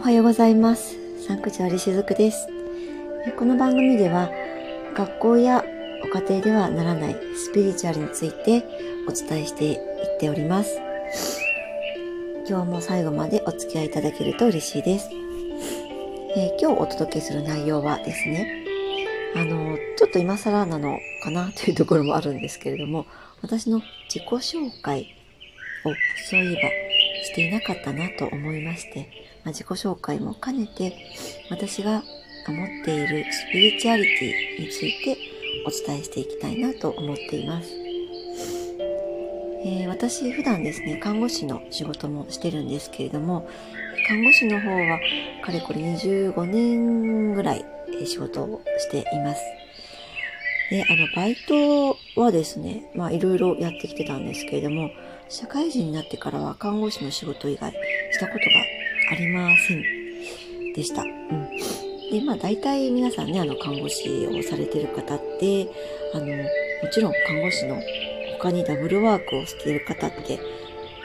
おはようございます。サンクチュアリしずくです。この番組では、学校やご家庭ではならないスピリチュアルについてお伝えしていっております。今日も最後までお付き合いいただけると嬉しいです。えー今日お届けする内容はですね、あの、ちょっと今更なのかな というところもあるんですけれども、私の自己紹介をそういえばしていなかったなと思いまして、まあ、自己紹介も兼ねて私が持っているスピリチュアリティについてお伝えしていきたいなと思っています。えー私普段ですね、看護師の仕事もしてるんですけれども、看護師の方はかれこれ25年ぐらい仕事をしています。で、あの、バイトはですね、まあいろいろやってきてたんですけれども、社会人になってからは看護師の仕事以外したことがありませんでした。うん。で、まあ大体皆さんね、あの、看護師をされてる方って、あの、もちろん看護師の他にダブルワークをしている方って、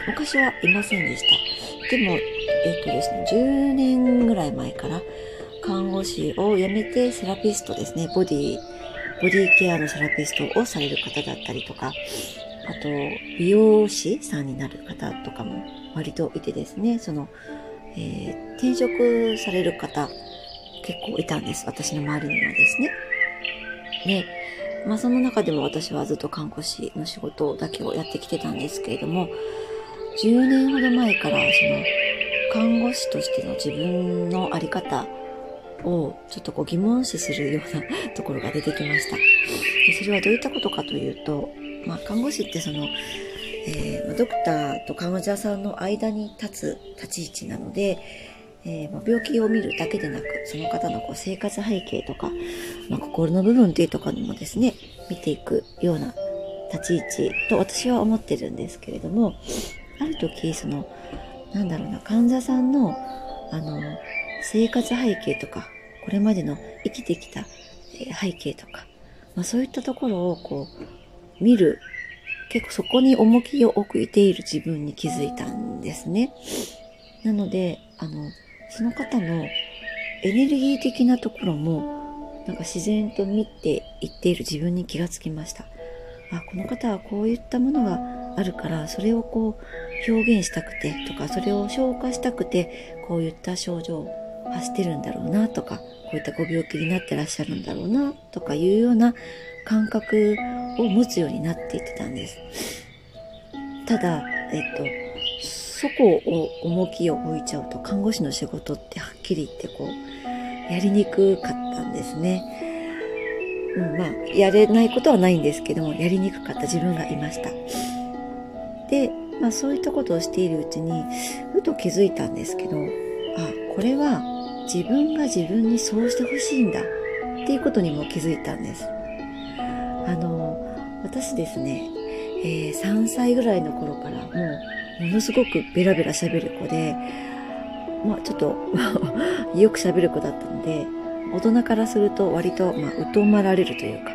昔はいませんでした。でも、えっ、とですね、10年ぐらい前から、看護師を辞めてセラピストですね、ボディ、ボディケアのセラピストをされる方だったりとか、あと、美容師さんになる方とかも割といてですね、その、えー転職される方結構いたんです。私の周りにはですね。で、まあその中でも私はずっと看護師の仕事だけをやってきてたんですけれども、10年ほど前からその看護師としての自分のあり方をちょっとこう疑問視するような ところが出てきました。でそれはどういったことかというと、まあ看護師ってその、えードクターと患者さんの間に立つ立ち位置なので、えーま病気を見るだけでなく、その方のこう生活背景とか、まあ、心の部分っていうところにもですね、見ていくような立ち位置と私は思ってるんですけれども、ある時、その、なんだろうな、患者さんの、あの、生活背景とか、これまでの生きてきた背景とか、まあそういったところをこう、見る、結構そこに重きを置いている自分に気づいたんですね。なので、あの、その方のエネルギー的なところも、なんか自然と見ていっている自分に気がつきました。あ、この方はこういったものがあるから、それをこう表現したくてとか、それを消化したくて、こういった症状を発してるんだろうなとか、こういったご病気になってらっしゃるんだろうなとかいうような感覚を持つようになっていってたんです。ただ、えっと、そこを重きを置いちゃうと看護師の仕事ってはっきり言ってこうやりにくかったんですね。うん、まあやれないことはないんですけどもやりにくかった自分がいました。で、まあそういったことをしているうちにふと気づいたんですけどあこれは自分が自分にそうしてほしいんだっていうことにも気づいたんです。あの私ですね、えー3歳ぐらいの頃からもうものすごくベラベラ喋る子で、まあちょっと よく喋る子だったので、大人からすると割と、まあ、疎まられるというか、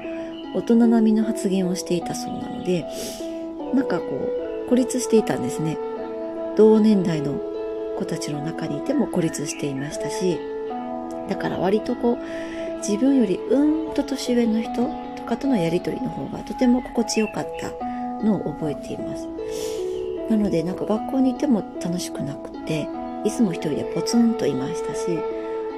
大人並みの発言をしていたそうなので、なんかこう、孤立していたんですね。同年代の子たちの中にいても孤立していましたし、だから割とこう、自分よりうんと年上の人かとのやりとりの方がとても心地よかったのを覚えています。なのでなんか学校にいても楽しくなくて、いつも一人でポツンといましたし、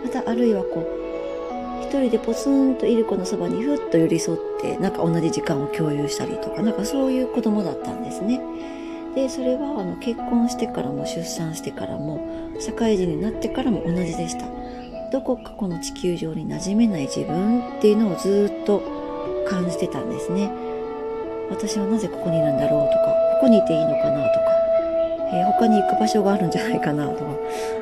またあるいはこう、一人でポツンといる子のそばにふっと寄り添って、なんか同じ時間を共有したりとか、なんかそういう子供だったんですね。で、それはあの結婚してからも出産してからも、社会人になってからも同じでした。どこかこの地球上に馴染めない自分っていうのをずっと感じてたんですね。私はなぜここにいるんだろうとか、ここにいていいのかなとか、えー他に行く場所があるんじゃないかなとか、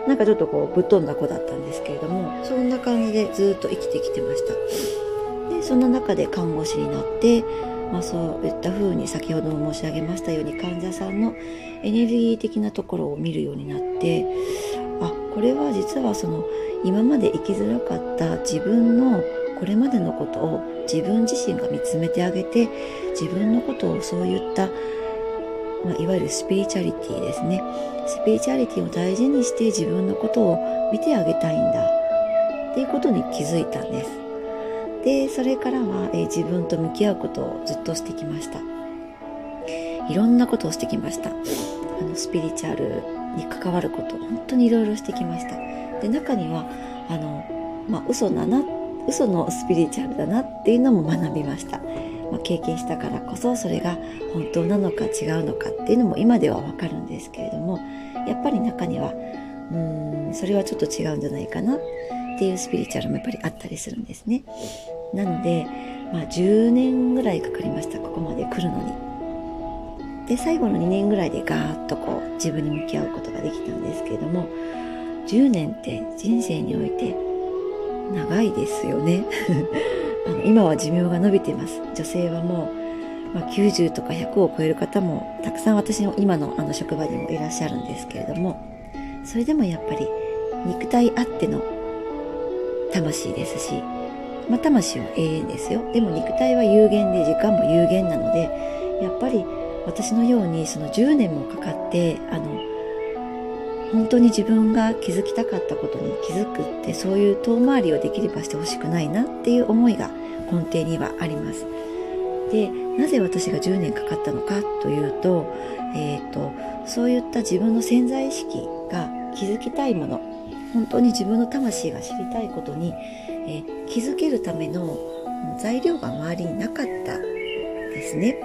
なんかちょっとこうぶっ飛んだ子だったんですけれども、そんな感じでずっと生きてきてました。で、そんな中で看護師になって、まあそういった風に先ほども申し上げましたように患者さんのエネルギー的なところを見るようになって、あ、これは実はその今まで生きづらかった自分のこれまでのことを自分自身が見つめてあげて自分のことをそういったまあ、いわゆるスピリチュアリティですね。スピリチュアリティを大事にして自分のことを見てあげたいんだっていうことに気づいたんです。で、それからは、えー、自分と向き合うことをずっとしてきました。いろんなことをしてきました。あの、スピリチュアルに関わること、本当にいろいろしてきました。で、中には、あの、まあ、嘘だな、嘘のスピリチュアルだなっていうのも学びました。まあ、経験したからこそそれが本当なのか違うのかっていうのも今ではわかるんですけれどもやっぱり中にはうーんそれはちょっと違うんじゃないかなっていうスピリチュアルもやっぱりあったりするんですねなので、まあ、10年ぐらいかかりましたここまで来るのにで最後の2年ぐらいでガーッとこう自分に向き合うことができたんですけれども10年って人生において長いですよね。あの今は寿命が伸びてます。女性はもう、まあ、90とか100を超える方もたくさん私の今のあの職場にもいらっしゃるんですけれどもそれでもやっぱり肉体あっての魂ですし、まあ、魂は永遠ですよ。でも肉体は有限で時間も有限なのでやっぱり私のようにその10年もかかってあの本当に自分が気づきたかったことに気づくってそういう遠回りをできればしてほしくないなっていう思いが根底にはあります。でなぜ私が10年かかったのかというと,、えーと、そういった自分の潜在意識が気づきたいもの本当に自分の魂が知りたいことに、えー、気づけるための材料が周りになかったですね。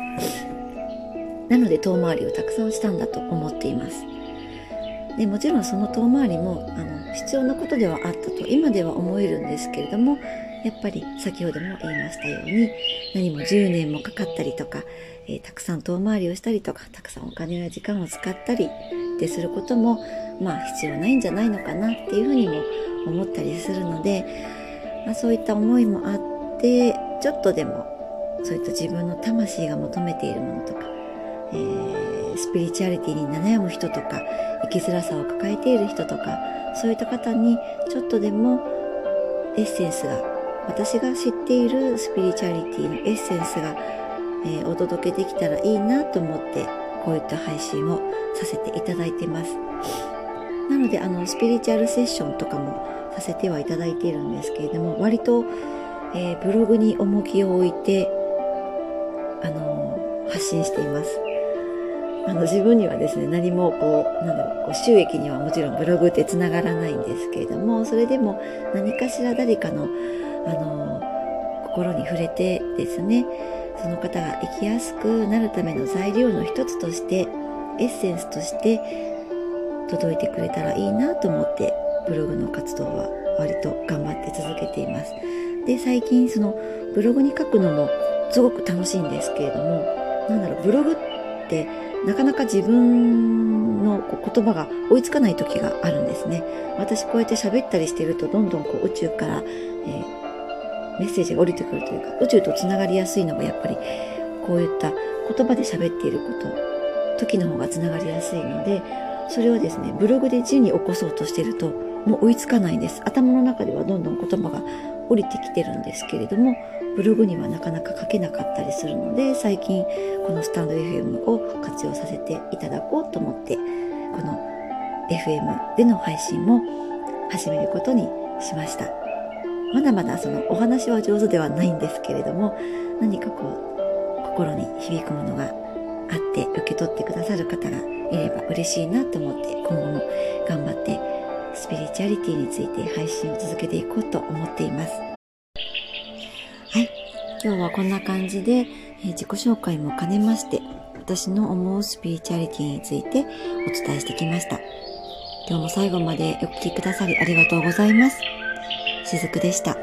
なので遠回りをたくさんしたんだと思っています。でもちろんその遠回りもあの必要なことではあったと今では思えるんですけれどもやっぱり先ほども言いましたように何も10年もかかったりとか、えー、たくさん遠回りをしたりとかたくさんお金や時間を使ったりってすることもまあ必要ないんじゃないのかなっていうふうにも思ったりするので、まあ、そういった思いもあってちょっとでもそういった自分の魂が求めているものとか、えー、スピリチュアリティに悩む人とか生きづらさを抱えている人とかそういった方にちょっとでもエッセンスが私が知っているスピリチュアリティのエッセンスが、えー、お届けできたらいいなと思ってこういった配信をさせていただいてます。なのであのスピリチュアルセッションとかもさせてはいただいているんですけれども割と、えー、ブログに重きを置いてあの発信しています。あの自分にはですね、何もこう、なんだろう、こう収益にはもちろんブログって繋がらないんですけれども、それでも何かしら誰かの、あの、心に触れてですね、その方が生きやすくなるための材料の一つとして、エッセンスとして届いてくれたらいいなと思って、ブログの活動は割と頑張って続けています。で、最近そのブログに書くのもすごく楽しいんですけれども、なんだろう、ブログってなかなか自分の言葉が追いつかない時があるんですね。私こうやって喋ったりしてるとどんどんこう宇宙から、えー、メッセージが降りてくるというか宇宙とつながりやすいのがやっぱりこういった言葉で喋っていること時の方がつながりやすいのでそれをですねブログで字に起こそうとしてるともう追いつかないんです頭の中ではどんどん言葉が降りてきてるんですけれどもブログにはなかなか書けなかったりするので最近このスタンド FM を活用させていただこうと思ってこの FM での配信も始めることにしました。まだまだそのお話は上手ではないんですけれども何かこう心に響くものがあって受け取ってくださる方がいれば嬉しいなと思って今後も頑張ってスピリチュアリティについて配信を続けていこうと思っています。今日はこんな感じで、えー、自己紹介も兼ねまして、私の思うスピリチュアリティについてお伝えしてきました。今日も最後までお聴きくださりありがとうございます。しずくでした。